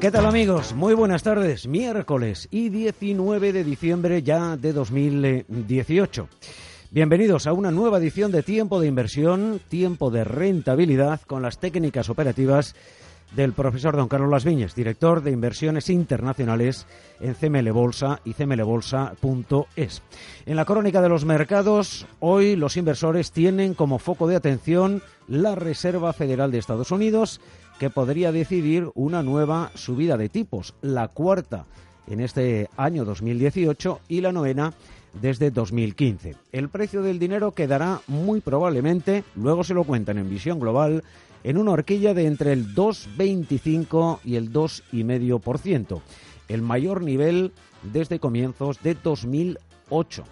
¿Qué tal amigos? Muy buenas tardes. Miércoles y 19 de diciembre ya de 2018. Bienvenidos a una nueva edición de Tiempo de Inversión, Tiempo de Rentabilidad con las técnicas operativas del profesor don Carlos Las Viñes, director de inversiones internacionales en CML Bolsa y cmlbolsa.es. En la crónica de los mercados, hoy los inversores tienen como foco de atención la Reserva Federal de Estados Unidos que podría decidir una nueva subida de tipos, la cuarta en este año 2018 y la novena desde 2015. El precio del dinero quedará muy probablemente, luego se lo cuentan en visión global, en una horquilla de entre el 2,25 y el 2,5%, el mayor nivel desde comienzos de 2008.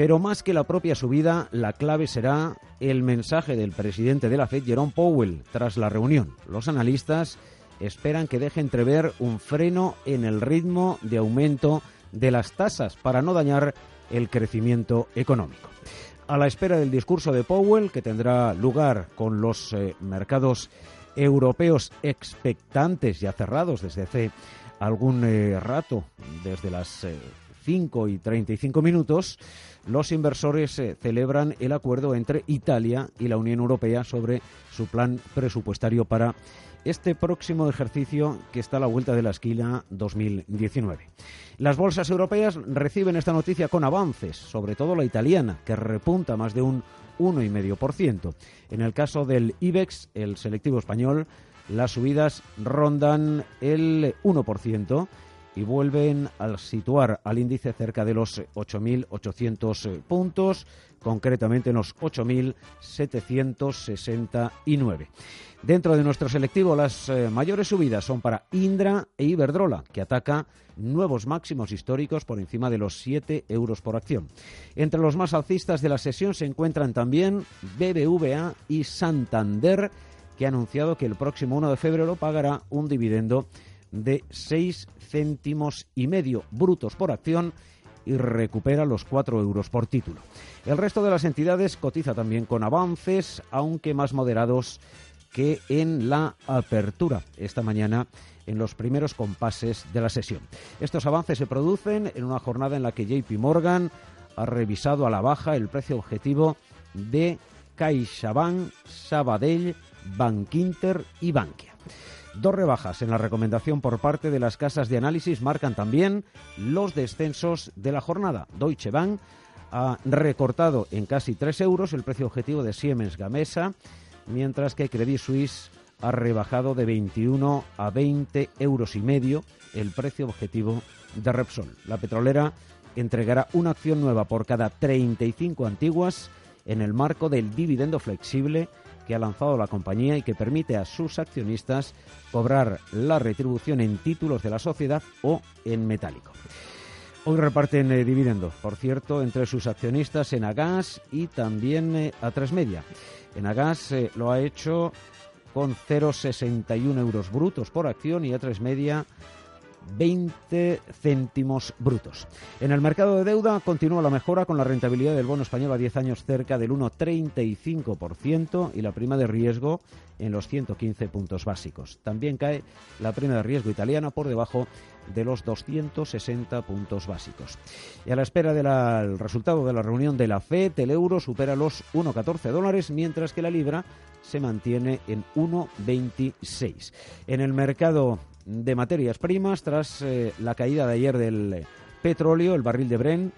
Pero más que la propia subida, la clave será el mensaje del presidente de la Fed, Jerome Powell, tras la reunión. Los analistas esperan que deje entrever un freno en el ritmo de aumento de las tasas para no dañar el crecimiento económico. A la espera del discurso de Powell, que tendrá lugar con los eh, mercados europeos expectantes ya cerrados desde hace algún eh, rato, desde las 5 eh, y 35 minutos, los inversores eh, celebran el acuerdo entre Italia y la Unión Europea sobre su plan presupuestario para este próximo ejercicio que está a la vuelta de la esquina 2019. Las bolsas europeas reciben esta noticia con avances, sobre todo la italiana, que repunta más de un 1,5%. En el caso del IBEX, el selectivo español, las subidas rondan el 1% y vuelven a situar al índice cerca de los 8.800 eh, puntos, concretamente en los 8.769. Dentro de nuestro selectivo, las eh, mayores subidas son para Indra e Iberdrola, que ataca nuevos máximos históricos por encima de los 7 euros por acción. Entre los más alcistas de la sesión se encuentran también BBVA y Santander, que ha anunciado que el próximo 1 de febrero pagará un dividendo de 6 céntimos y medio brutos por acción y recupera los 4 euros por título. El resto de las entidades cotiza también con avances, aunque más moderados que en la apertura esta mañana en los primeros compases de la sesión. Estos avances se producen en una jornada en la que JP Morgan ha revisado a la baja el precio objetivo de CaixaBank, Sabadell, Bankinter y Bankia. Dos rebajas en la recomendación por parte de las casas de análisis marcan también los descensos de la jornada. Deutsche Bank ha recortado en casi 3 euros el precio objetivo de Siemens Gamesa, mientras que Credit Suisse ha rebajado de 21 a 20 euros y medio el precio objetivo de Repsol. La petrolera entregará una acción nueva por cada 35 antiguas en el marco del dividendo flexible que ha lanzado la compañía y que permite a sus accionistas cobrar la retribución en títulos de la sociedad o en metálico. Hoy reparten eh, dividendo, por cierto, entre sus accionistas en Agas y también eh, a Tres Media. En Agas eh, lo ha hecho con 0,61 euros brutos por acción y a Tres Media 20 céntimos brutos. En el mercado de deuda continúa la mejora con la rentabilidad del bono español a 10 años cerca del 1,35% y la prima de riesgo en los 115 puntos básicos. También cae la prima de riesgo italiana por debajo de los 260 puntos básicos. Y a la espera del resultado de la reunión de la FED, el euro supera los 1,14 dólares, mientras que la libra se mantiene en 1,26. En el mercado de materias primas tras eh, la caída de ayer del petróleo, el barril de Bren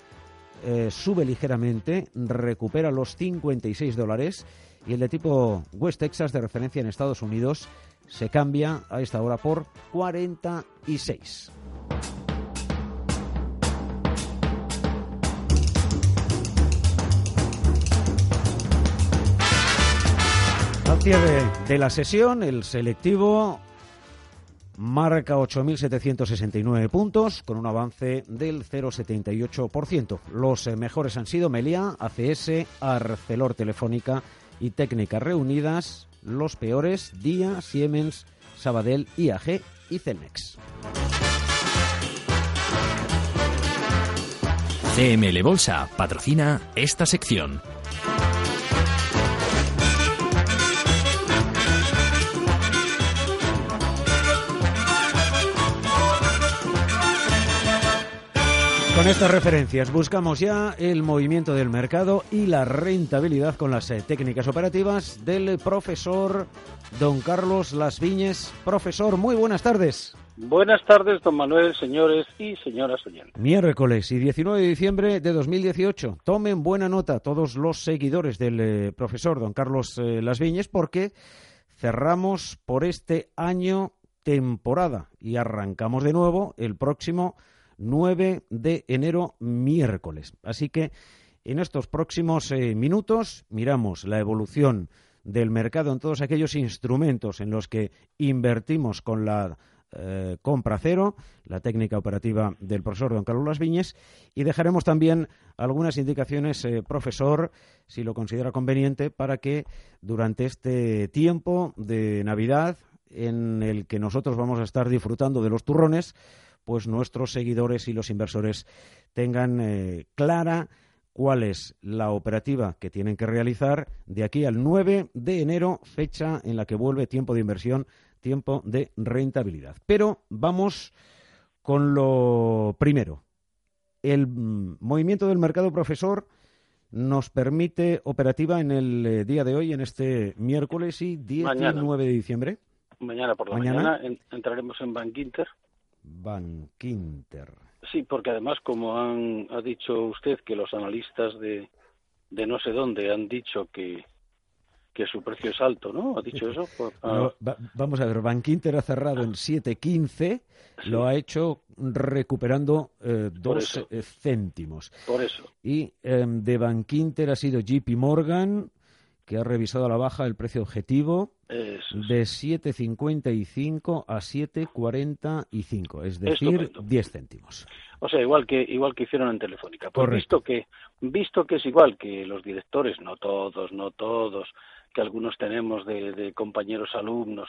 eh, sube ligeramente, recupera los 56 dólares y el de tipo West Texas de referencia en Estados Unidos se cambia a esta hora por 46. Al cierre de la sesión, el selectivo marca 8.769 puntos con un avance del 0,78%. Los eh, mejores han sido Meliá, ACS, Arcelor Telefónica y Técnicas Reunidas. Los peores, Día, Siemens, Sabadell, IAG y Celnex. CML Bolsa patrocina esta sección. Con estas referencias buscamos ya el movimiento del mercado y la rentabilidad con las eh, técnicas operativas del profesor don Carlos Las Viñes. Profesor, muy buenas tardes. Buenas tardes, don Manuel, señores y señoras oyentes. Miércoles y 19 de diciembre de 2018. Tomen buena nota todos los seguidores del eh, profesor don Carlos eh, Las Viñes porque cerramos por este año temporada y arrancamos de nuevo el próximo 9 de enero, miércoles. Así que en estos próximos eh, minutos miramos la evolución del mercado en todos aquellos instrumentos en los que invertimos con la eh, compra cero, la técnica operativa del profesor don Carlos Las Viñes, y dejaremos también algunas indicaciones, eh, profesor, si lo considera conveniente, para que durante este tiempo de Navidad, en el que nosotros vamos a estar disfrutando de los turrones, pues nuestros seguidores y los inversores tengan eh, clara cuál es la operativa que tienen que realizar de aquí al 9 de enero, fecha en la que vuelve tiempo de inversión, tiempo de rentabilidad. Pero vamos con lo primero. El mm, movimiento del mercado, profesor, nos permite operativa en el eh, día de hoy, en este miércoles y 19 de diciembre. Mañana por la mañana, entraremos en Bank Inter Van Quinter. Sí, porque además, como han, ha dicho usted, que los analistas de, de no sé dónde han dicho que, que su precio es alto, ¿no? ¿Ha dicho eso? vamos a ver, Van Quinter ha cerrado en 7.15, lo ha hecho recuperando eh, dos eh, céntimos. Por eso. Y em, de Van Quinter ha sido JP Morgan, que ha revisado a la baja el precio objetivo de 7,55 a 7,45, es decir, 10 céntimos. O sea, igual que igual que hicieron en Telefónica. Pues visto que visto que es igual que los directores, no todos, no todos, que algunos tenemos de, de compañeros alumnos,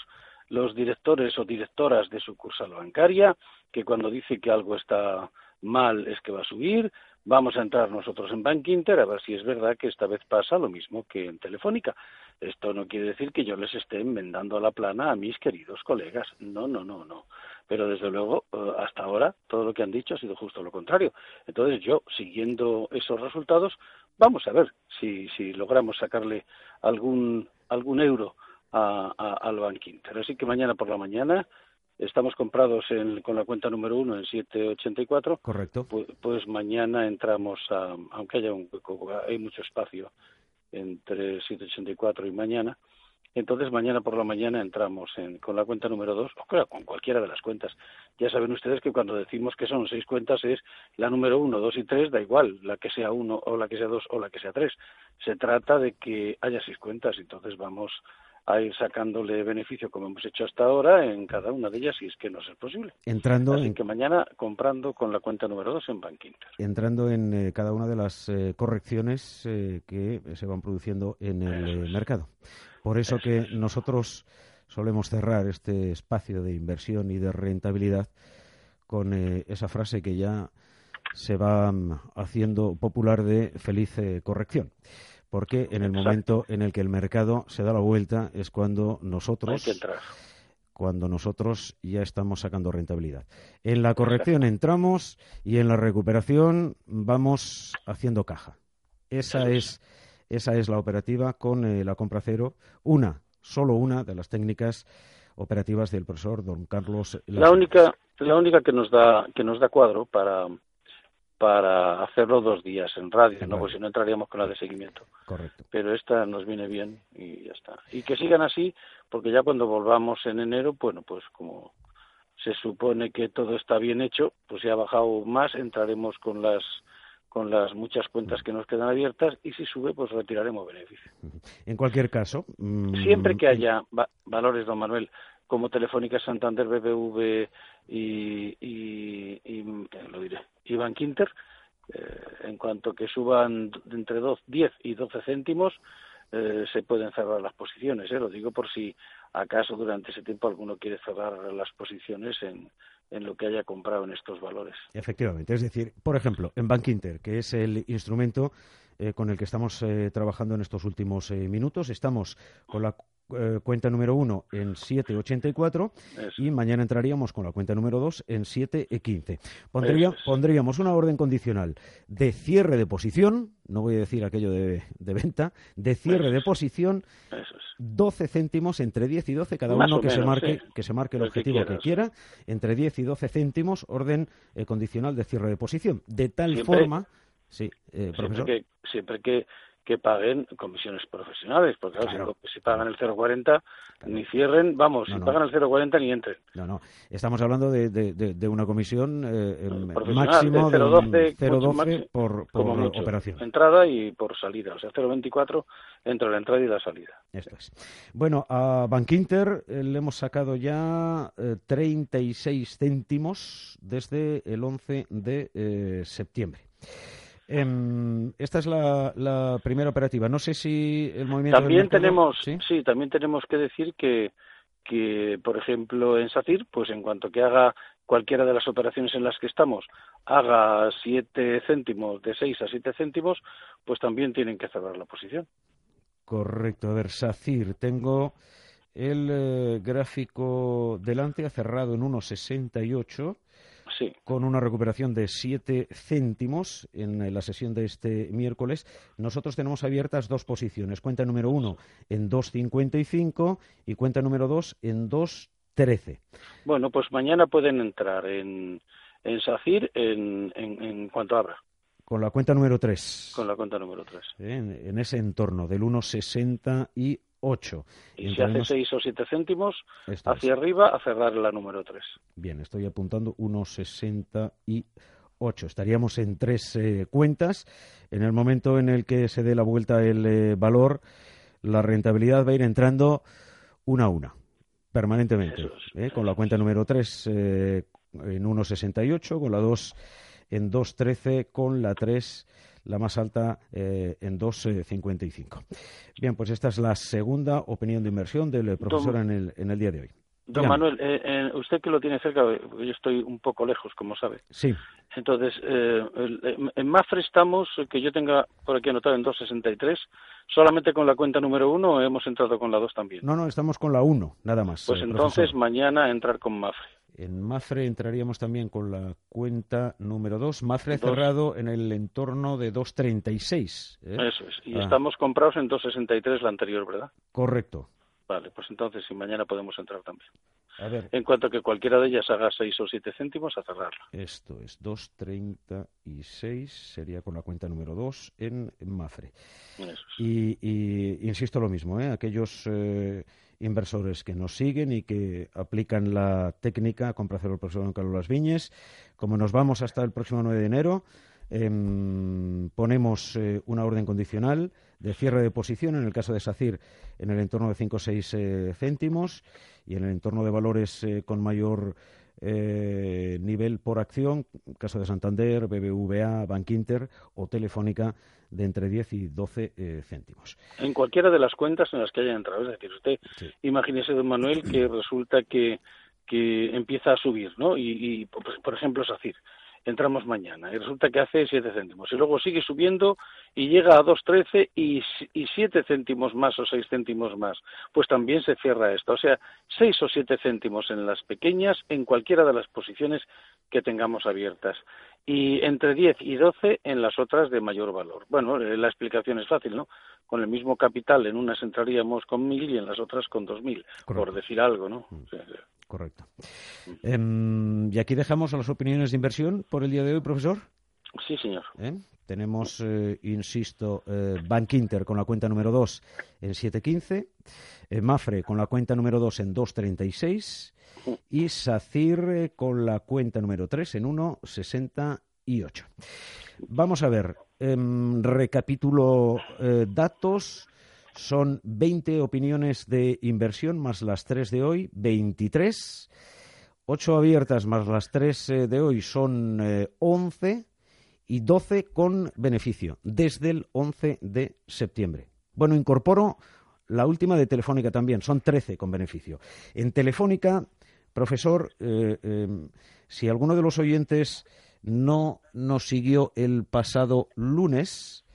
los directores o directoras de sucursal bancaria, que cuando dice que algo está mal es que va a subir, Vamos a entrar nosotros en Bank Inter a ver si es verdad que esta vez pasa lo mismo que en Telefónica. Esto no quiere decir que yo les esté enmendando a la plana a mis queridos colegas. No, no, no, no. Pero desde luego, eh, hasta ahora, todo lo que han dicho ha sido justo lo contrario. Entonces yo, siguiendo esos resultados, vamos a ver si, si logramos sacarle algún, algún euro a, al Bank Inter. Así que mañana por la mañana estamos comprados con la cuenta número uno en 784. Correcto. Pues, pues, mañana entramos a, aunque haya un hay mucho espacio entre 784 y mañana. Entonces mañana por la mañana entramos con la cuenta número dos, o claro, con cualquiera de las cuentas. Ya saben ustedes que cuando decimos que son seis cuentas es la número uno, dos y tres, da igual, la que sea uno o la que sea dos o la que sea tres. Se trata de que haya seis cuentas, entonces vamos a ir sacándole beneficio como hemos hecho hasta ahora en cada una de ellas si es que no es posible. Entrando Así en... que mañana comprando con la cuenta número dos en Bank Inter. Entrando en eh, cada una de las eh, correcciones eh, que se van produciendo en el mercado. Por eso, que nosotros solemos cerrar este espacio de inversión y de rentabilidad con esa frase que ya se va mm, haciendo popular de feliz corrección porque en el momento en el que el mercado se da la vuelta es cuando nosotros cuando nosotros ya estamos sacando rentabilidad. En la corrección entramos y en la recuperación vamos haciendo caja. Esa es esa es la operativa con eh, la compra cero, una, solo una de las técnicas operativas del profesor don Carlos. La única la única que nos da que nos da cuadro para para hacerlo dos días en radio, ¿no? Pues si no entraríamos con la de seguimiento. Correcto. Pero esta nos viene bien y ya está. Y que sigan así, porque ya cuando volvamos en enero, bueno, pues como se supone que todo está bien hecho, pues si ha bajado más, entraremos con las con las muchas cuentas que nos quedan abiertas y si sube, pues retiraremos beneficio. En cualquier caso. Mm, Siempre que haya valores, don Manuel, como Telefónica Santander, BBV y, y, y lo diré, y Bankinter, eh, en cuanto que suban entre 10 y 12 céntimos, eh, se pueden cerrar las posiciones. ¿eh? Lo digo por si acaso durante ese tiempo alguno quiere cerrar las posiciones en, en lo que haya comprado en estos valores. Efectivamente. Es decir, por ejemplo, en Bank Inter, que es el instrumento eh, con el que estamos eh, trabajando en estos últimos eh, minutos. Estamos con la cuenta número uno en 7,84 y mañana entraríamos con la cuenta número dos en 7,15. Pondría, Pondríamos una orden condicional de cierre de posición, no voy a decir aquello de, venta, de cierre de posición, 12 céntimos entre 10 y 12, cada uno que, se marque, que se marque el objetivo que, quiera, entre 10 y 12 céntimos, orden condicional de cierre de posición, de tal forma Sí, eh, profesor. Siempre que, siempre que, que paguen comisiones profesionales, porque claro, Si, pagan el 0,40 ni cierren, vamos, si pagan el 0,40 ni entren. No, no, estamos hablando de, de, una comisión eh, máximo de 0,12 por, por operación. Entrada y por salida, o sea, 0,24 entre la entrada y la salida. Esto es. Bueno, a Bankinter eh, le hemos sacado ya 36 eh, céntimos desde el 11 de septiembre. Em, esta es la, primera operativa. No sé si el movimiento. También tenemos, ¿sí? también tenemos que decir que, que, por ejemplo, en SACIR, pues en cuanto que haga cualquiera de las operaciones en las que estamos, haga siete céntimos, de seis a siete céntimos, pues también tienen que cerrar la posición. Correcto. A ver, SACIR, tengo el eh, gráfico delante, ha cerrado en 1,68 con una recuperación de 7 céntimos en la sesión de este miércoles. Nosotros tenemos abiertas dos posiciones. Cuenta número uno en 2.55 y cuenta número dos en 2.13. Bueno, pues mañana pueden entrar en, en SACIR en, en, cuanto abra. Con la cuenta número 3. Con la cuenta número 3. En, en ese entorno del 1,60 y 8. Y, si hace 6 o 7 céntimos hacia arriba, a cerrar la número 3. Bien, estoy apuntando 1,68. Estaríamos en tres eh, cuentas. En el momento en el que se dé la vuelta el eh, valor, la rentabilidad va a ir entrando una a una, permanentemente. ¿eh? con la cuenta número 3 en 1,68, con la 2 en 2,13, con la 3 la más alta eh, en 2,55. Bien, pues esta es la segunda opinión de inversión del profesor en, el, en el día de hoy. Don Manuel, eh, eh, usted que lo tiene cerca, yo estoy un poco lejos, como sabe. Sí. Entonces, eh, en Mafre estamos, que yo tenga por aquí anotado en 263, solamente con la cuenta número uno o hemos entrado con la dos también. No, no, estamos con la uno, nada más. Pues entonces mañana entrar con Mafre. En Mafre entraríamos también con la cuenta número 2. Mafre cerrado en el entorno de 2.36. ¿eh? Eso es. Y ah. estamos comprados en 2.63 la anterior, ¿verdad? Correcto. Vale, pues entonces si mañana podemos entrar también. A ver. En cuanto a que cualquiera de ellas haga 6 o 7 céntimos, a cerrarla. Esto es 2.36, sería con la cuenta número 2 en, Mafre. Eso es. y, y, insisto lo mismo, ¿eh? aquellos eh, inversores que nos siguen y que aplican la técnica compra cero el profesor Don Carlos Las Viñes. Como nos vamos hasta el próximo 9 de enero, em, ponemos eh, una orden condicional de cierre de posición, en el caso de SACIR, en el entorno de 5 o 6 eh, céntimos y en el entorno de valores eh, con mayor nivel por acción, caso de Santander, BBVA, Bankinter o Telefónica, de entre 10 y 12 eh, céntimos. En cualquiera de las cuentas en las que haya entrado. Es decir, usted imagínese, don Manuel, que resulta que, que empieza a subir, ¿no? Y, y por, por ejemplo, SACIR entramos mañana y resulta que hace 7 céntimos y luego sigue subiendo y llega a 2.13 y, y 7 céntimos más o 6 céntimos más, pues también se cierra esto. O sea, 6 o 7 céntimos en las pequeñas en cualquiera de las posiciones que tengamos abiertas y entre 10 y 12 en las otras de mayor valor. Bueno, eh, la explicación es fácil, ¿no? Con el mismo capital en unas entraríamos con 1.000 y en las otras con 2.000, por decir algo, ¿no? Mm. Correcto. Em, y aquí dejamos las opiniones de inversión por el día de hoy, profesor. Sí, señor. ¿Eh? Tenemos, eh, insisto, eh, Bank Inter con la cuenta número 2 en 7.15, Mafre con la cuenta número 2 en 2.36 y SACIR con la cuenta número 3 en 1.68. Vamos a ver, em, recapitulo datos. Son 20 opiniones de inversión más las 3 de hoy, 23. 8 abiertas más las 3 de hoy son 11 y 12 con beneficio desde el 11 de septiembre. Bueno, incorporo la última de Telefónica también, son 13 con beneficio. En Telefónica, profesor, eh, eh, si alguno de los oyentes no nos siguió el pasado lunes,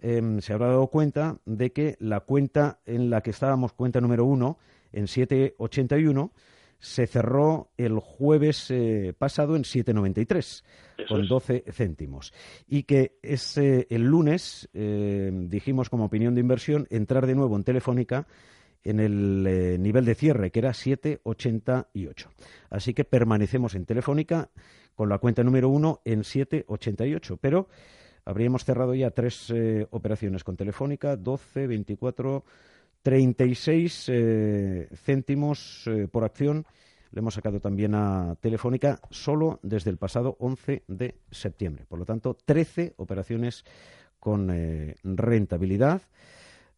em, se habrá dado cuenta de que la cuenta en la que estábamos, cuenta número uno, en 781, se cerró el jueves eh, pasado en 7,93 con 12 céntimos. Y que ese, el lunes eh, dijimos como opinión de inversión entrar de nuevo en Telefónica en el eh, nivel de cierre, que era 7,88. Así que permanecemos en Telefónica con la cuenta número uno en 7,88. Pero habríamos cerrado ya tres operaciones con Telefónica, 12, 24 36 eh, céntimos eh, por acción. Le hemos sacado también a Telefónica solo desde el pasado 11 de septiembre. Por lo tanto, 13 operaciones con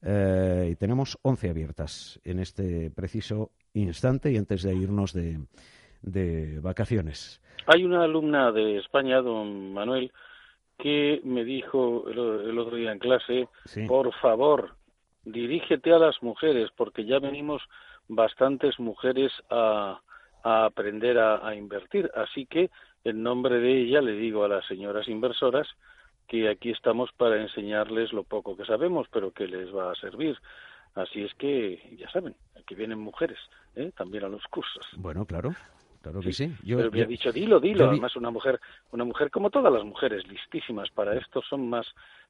eh, y tenemos 11 abiertas en este preciso instante y antes de irnos de, vacaciones. Hay una alumna de España, don Manuel, que me dijo el, otro día en clase, por favor, dirígete a las mujeres, porque ya venimos bastantes mujeres a, aprender a, invertir. Así que, en nombre de ella, le digo a las señoras inversoras que aquí estamos para enseñarles lo poco que sabemos, pero que les va a servir. Así es que, ya saben, aquí vienen mujeres, ¿eh? también a los cursos. Bueno, claro. Claro que sí. Yo, pero me ha dicho, dilo, dilo. Además, una mujer, una mujer como todas las mujeres, listísimas para esto, son más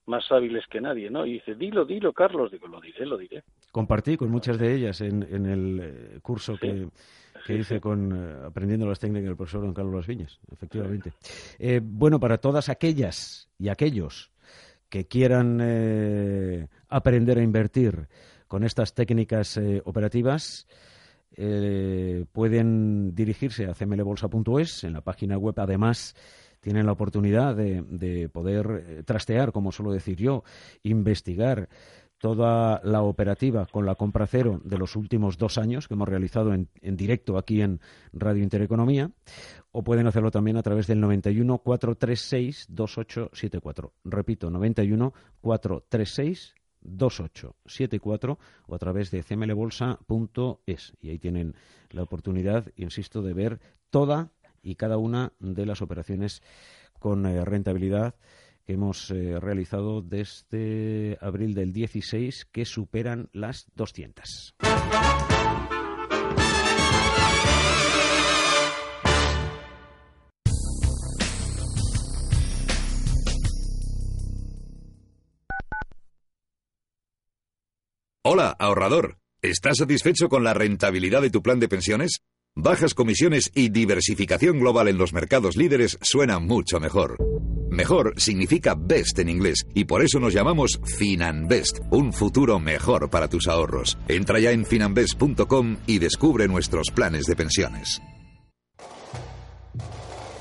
más hábiles que nadie, ¿no? Y dice, dilo, dilo, Carlos. Digo, lo diré, lo diré. Compartí con muchas de ellas en, en el eh, curso que, que hice con eh, Aprendiendo las técnicas del profesor don Carlos Las Viñas, efectivamente. Eh, bueno, para todas aquellas y aquellos que quieran aprender a invertir con estas técnicas operativas, pueden dirigirse a cmlbolsa.es, en la página web además tienen la oportunidad de, poder eh, trastear, como suelo decir yo, investigar toda la operativa con la compra cero de los últimos dos años que hemos realizado en, directo aquí en Radio Intereconomía, o pueden hacerlo también a través del 91 436 2874. Repito, 91 436 2874 o a través de cmlbolsa.es. Y ahí tienen la oportunidad, insisto, de ver toda y cada una de las operaciones con eh, rentabilidad que hemos eh, realizado desde abril del 16 que superan las 200. Ahorrador. ¿Estás satisfecho con la rentabilidad de tu plan de pensiones? Bajas comisiones y diversificación global en los mercados líderes suena mucho mejor. Mejor significa best en inglés y por eso nos llamamos Finanbest, un futuro mejor para tus ahorros. Entra ya en finanbest.com y descubre nuestros planes de pensiones.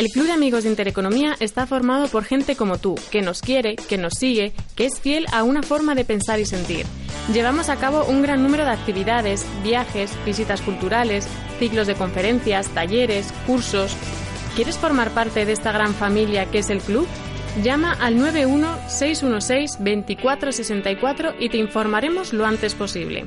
El Club de Amigos de Intereconomía está formado por gente como tú, que nos quiere, que nos sigue, que es fiel a una forma de pensar y sentir. Llevamos a cabo un gran número de actividades, viajes, visitas culturales, ciclos de conferencias, talleres, cursos. ¿Quieres formar parte de esta gran familia que es el club? Llama al 91-616-2464 y te informaremos lo antes posible.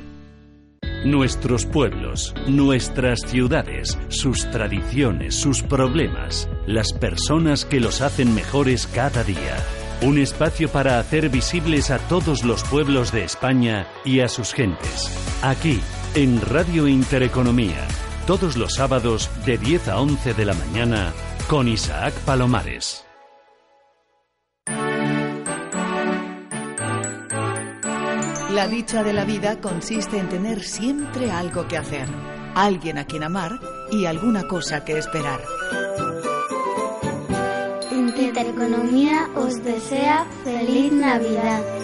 Nuestros pueblos, nuestras ciudades, sus tradiciones, sus problemas, las personas que los hacen mejores cada día. Un espacio para hacer visibles a todos los pueblos de España y a sus gentes. Aquí, en Radio Intereconomía, todos los sábados de 10 a 11 de la mañana, con Isaac Palomares. La dicha de la vida consiste en tener siempre algo que hacer, alguien a quien amar y alguna cosa que esperar. Intereconomía os desea feliz Navidad.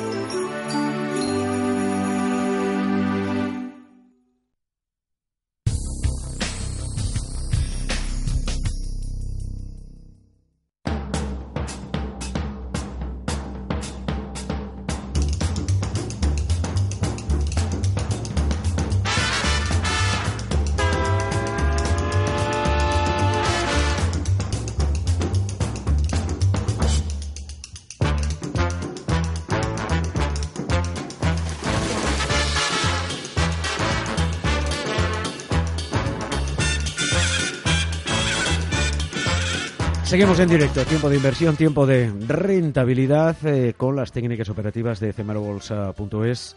Seguimos en directo, tiempo de inversión, tiempo de rentabilidad eh, con las técnicas operativas de cmerobolsa.es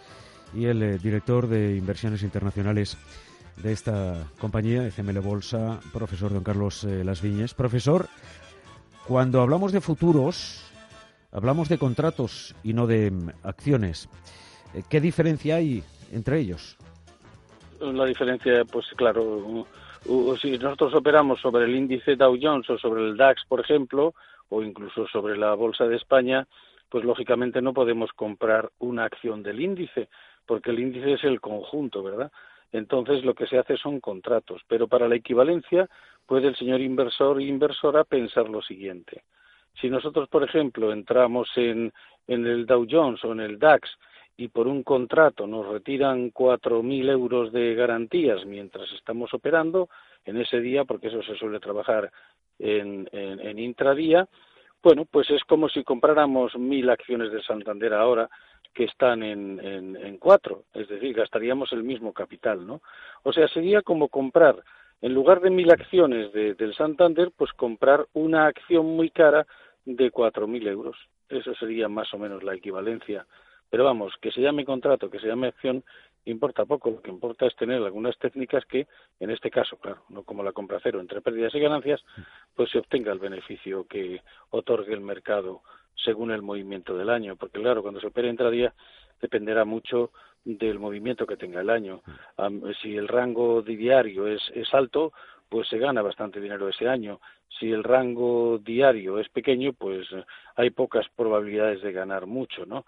y el eh, director de inversiones internacionales de esta compañía, CML Bolsa, profesor don Carlos eh, Las Viñes. Profesor, cuando hablamos de futuros, hablamos de contratos y no de mm, acciones. ¿Qué diferencia hay entre ellos? La diferencia, pues claro, si nosotros operamos sobre el índice Dow Jones o sobre el DAX, por ejemplo, o incluso sobre la Bolsa de España, pues lógicamente no podemos comprar una acción del índice, porque el índice es el conjunto, ¿verdad? Entonces lo que se hace son contratos, pero para la equivalencia puede el señor inversor e inversora pensar lo siguiente. Si nosotros, por ejemplo, entramos en, en el Dow Jones o en el DAX y por un contrato nos retiran 4.000 euros de garantías mientras estamos operando en ese día, porque eso se suele trabajar en, en, intradía, bueno, pues es como si compráramos mil acciones de Santander ahora que están en, en, cuatro, es decir, gastaríamos el mismo capital, ¿no? O sea, sería como comprar, en lugar de mil acciones de, del Santander, pues comprar una acción muy cara de cuatro mil euros. Eso sería más o menos la equivalencia pero vamos, que se llame contrato, que se llame acción, importa poco. Lo que importa es tener algunas técnicas que, en este caso, claro, no como la compra cero, entre pérdidas y ganancias, pues se obtenga el beneficio que otorgue el mercado según el movimiento del año. Porque, claro, cuando se opera intradía dependerá mucho del movimiento que tenga el año. si el rango diario es, es alto, pues se gana bastante dinero ese año. Si el rango diario es pequeño, pues hay pocas probabilidades de ganar mucho, ¿no?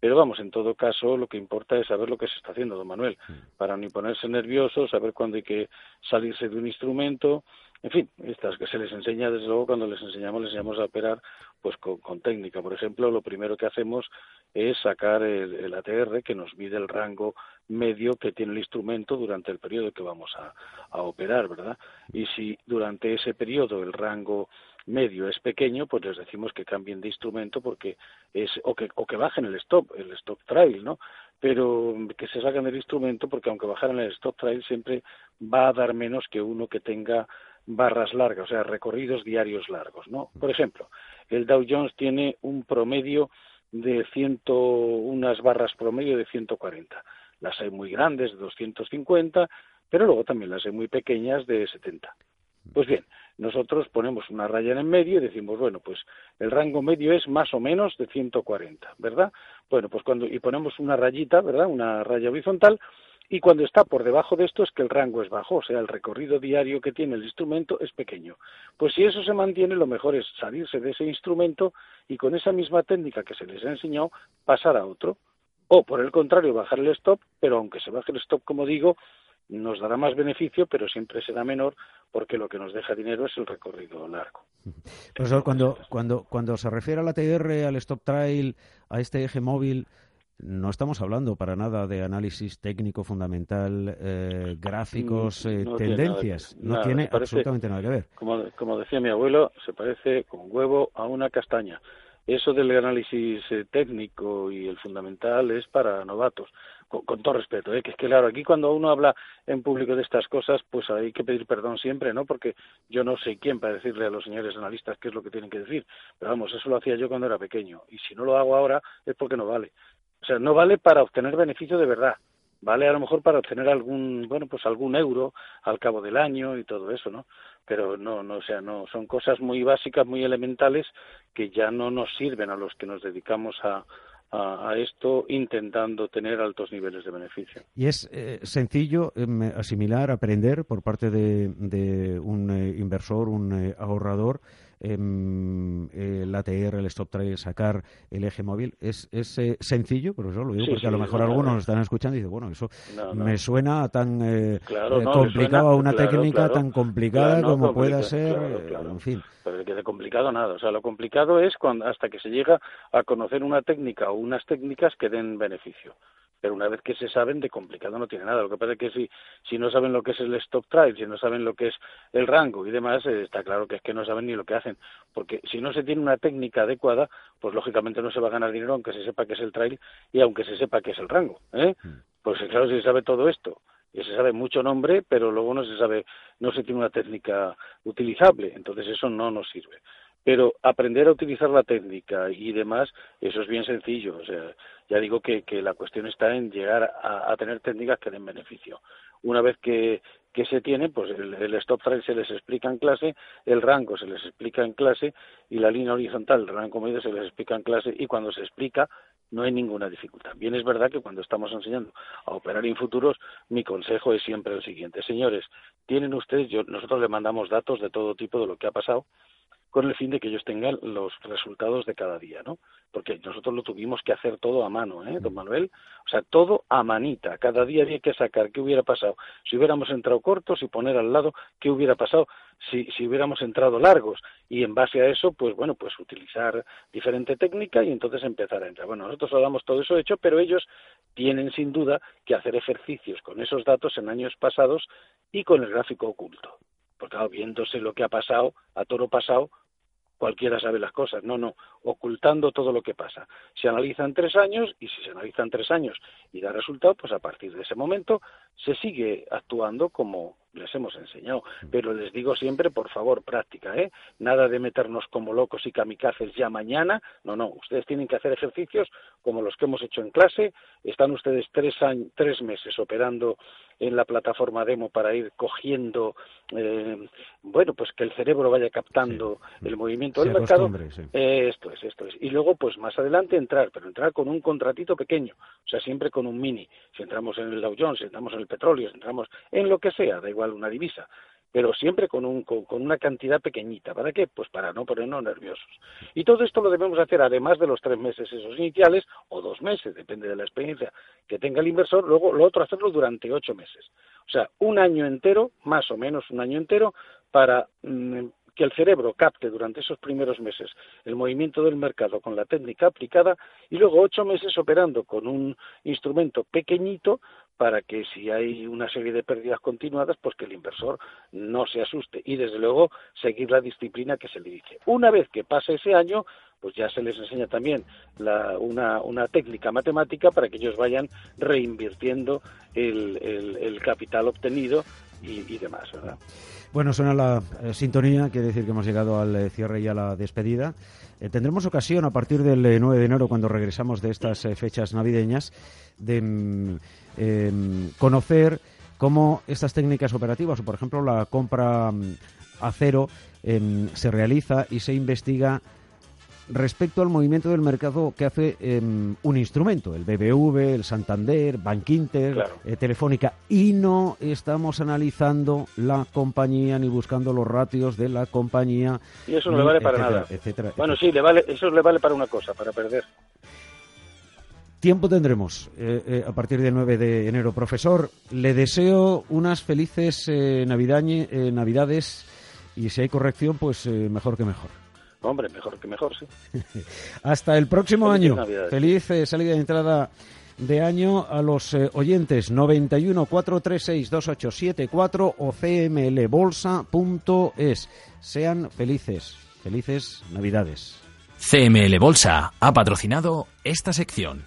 Pero vamos, en todo caso, lo que importa es saber lo que se está haciendo, don Manuel, para no ponerse nervioso, saber cuándo hay que salirse de un instrumento, en fin, estas que se les enseña, desde luego, cuando les enseñamos, les enseñamos a operar pues con, técnica. Por ejemplo, lo primero que hacemos es sacar el, ATR que nos mide el rango medio que tiene el instrumento durante el periodo que vamos a, a operar, ¿verdad? Y si durante ese periodo el rango medio es pequeño, pues les decimos que cambien de instrumento porque es o que o que bajen el stop, el stop trail, ¿no? Pero que se saquen del instrumento porque aunque bajaran el stop trail siempre va a dar menos que uno que tenga barras largas, o sea, recorridos diarios largos, ¿no? Por ejemplo, el Dow Jones tiene un promedio de ciento, unas barras promedio de 140. Las hay muy grandes, de 250, pero luego también las hay muy pequeñas de 70. Pues bien, nosotros ponemos una raya en el medio y decimos, bueno, pues el rango medio es más o menos de 140, ¿verdad? Bueno, pues cuando y ponemos una rayita, ¿verdad? Una raya horizontal y cuando está por debajo de esto es que el rango es bajo, o sea, el recorrido diario que tiene el instrumento es pequeño. Pues si eso se mantiene, lo mejor es salirse de ese instrumento y con esa misma técnica que se les ha enseñado pasar a otro. O por el contrario, bajar el stop, pero aunque se baje el stop, como digo, nos dará más beneficio, pero siempre será menor porque lo que nos deja dinero es el recorrido largo. Profesor, cuando, cuando, cuando se refiere a la TR, al stop trail, a este eje móvil, no estamos hablando para nada de análisis técnico fundamental, eh, gráficos, mm, eh, tendencias. no tiene absolutamente nada que ver. Como, como decía mi abuelo, se parece con huevo a una castaña. Eso del análisis eh, técnico y el fundamental es para novatos. con, todo respeto, ¿eh? que es que claro, aquí cuando uno habla en público de estas cosas, pues hay que pedir perdón siempre, ¿no? Porque yo no sé quién para decirle a los señores analistas qué es lo que tienen que decir. Pero vamos, eso lo hacía yo cuando era pequeño. Y si no lo hago ahora es porque no vale. O sea, no vale para obtener beneficio de verdad. Vale a lo mejor para obtener algún, bueno, pues algún euro al cabo del año y todo eso, ¿no? Pero no, no, o sea, no, son cosas muy básicas, muy elementales que ya no nos sirven a los que nos dedicamos a, a, esto intentando tener altos niveles de beneficio. Y es eh, sencillo em, asimilar, aprender por parte de, un eh, inversor, un eh, ahorrador, el ATR, el stop trade, sacar el eje móvil. ¿Es, es sencillo? Pero eso lo digo porque a lo mejor algunos nos están escuchando y dicen, bueno, eso me suena tan complicado a una técnica tan complicada como pueda ser, en fin pero que de complicado nada. O sea, lo complicado es cuando, hasta que se llega a conocer una técnica o unas técnicas que den beneficio. Pero una vez que se saben, de complicado no tiene nada. Lo que pasa es que si, si no saben lo que es el stop trade, si no saben lo que es el rango y demás, eh, está claro que es que no saben ni lo que hacen. Porque si no se tiene una técnica adecuada, pues lógicamente no se va a ganar dinero aunque se sepa que es el trail y aunque se sepa que es el rango. ¿eh? Mm. Pues claro, si se sabe todo esto y se sabe mucho nombre, pero luego no se sabe, no se tiene una técnica utilizable, entonces eso no nos sirve. Pero aprender a utilizar la técnica y demás, eso es bien sencillo. O sea, ya digo que, que la cuestión está en llegar a, tener técnicas que den beneficio. Una vez que, que se tiene, pues el, stop trade se les explica en clase, el rango se les explica en clase y la línea horizontal, el rango medio se les explica en clase y cuando se explica no hay ninguna dificultad. Bien es verdad que cuando estamos enseñando a operar en futuros, mi consejo es siempre el siguiente. Señores, tienen ustedes, yo, nosotros le mandamos datos de todo tipo de lo que ha pasado con el fin de que ellos tengan los resultados de cada día, ¿no? Porque nosotros lo tuvimos que hacer todo a mano, ¿eh, don Manuel? O sea, todo a manita. Cada día había que sacar qué hubiera pasado. Si hubiéramos entrado cortos y poner al lado qué hubiera pasado si, si hubiéramos entrado largos. Y en base a eso, pues bueno, pues utilizar diferente técnica y entonces empezar a entrar. Bueno, nosotros lo damos todo eso hecho, pero ellos tienen sin duda que hacer ejercicios con esos datos en años pasados y con el gráfico oculto porque claro, viéndose lo que ha pasado, a toro pasado, cualquiera sabe las cosas. No, no, ocultando todo lo que pasa. Se analizan tres años y si se analizan tres años y da resultado, pues a partir de ese momento se sigue actuando como les hemos enseñado. Pero les digo siempre, por favor, práctica, ¿eh? Nada de meternos como locos y kamikazes ya mañana. No, no, ustedes tienen que hacer ejercicios como los que hemos hecho en clase. Están ustedes tres, años, tres meses operando en la plataforma demo para ir cogiendo, eh, bueno, pues que el cerebro vaya captando el movimiento del mercado. esto es, esto es. Y luego, pues más adelante entrar, pero entrar con un contratito pequeño, o sea, siempre con un mini. Si entramos en el Dow Jones, si entramos en el petróleo, si entramos en lo que sea, da igual una divisa pero siempre con, un, con, una cantidad pequeñita. ¿Para qué? Pues para no ponernos nerviosos. Y todo esto lo debemos hacer además de los tres meses esos iniciales, o dos meses, depende de la experiencia que tenga el inversor, luego lo otro hacerlo durante ocho meses. O sea, un año entero, más o menos un año entero, para mm, que el cerebro capte durante esos primeros meses el movimiento del mercado con la técnica aplicada y luego ocho meses operando con un instrumento pequeñito para que si hay una serie de pérdidas continuadas, pues que el inversor no se asuste y desde luego seguir la disciplina que se le dice. Una vez que pase ese año, pues ya se les enseña también una, una, técnica matemática para que ellos vayan reinvirtiendo el, capital obtenido y, demás. Bueno, suena la eh, sintonía, quiere decir que hemos llegado al eh, cierre y a la despedida. Eh, tendremos ocasión a partir del 9 de enero, cuando regresamos de estas fechas navideñas, de mm, Em, conocer cómo estas técnicas operativas, o por ejemplo la compra mm, a cero, em, se realiza y se investiga respecto al movimiento del mercado que hace em, un instrumento, el BBV, el Santander, Bankinter, eh, Telefónica, y no estamos analizando la compañía ni buscando los ratios de la compañía. Y eso no le vale para nada. bueno, sí, le vale, eso le vale para una cosa, para perder. Tiempo tendremos eh, eh, a partir del 9 de enero. Profesor, le deseo unas felices eh, Navidades y si hay corrección, pues mejor que mejor. Hombre, mejor que mejor, sí. Hasta el próximo año. Feliz salida de entrada de año a los oyentes 91 436 2874 o cmlbolsa.es. Sean felices. Felices Navidades. CML Bolsa ha patrocinado esta sección.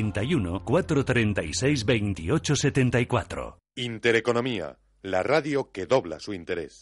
91 436 28 74 Intereconomía, la radio que dobla su interés.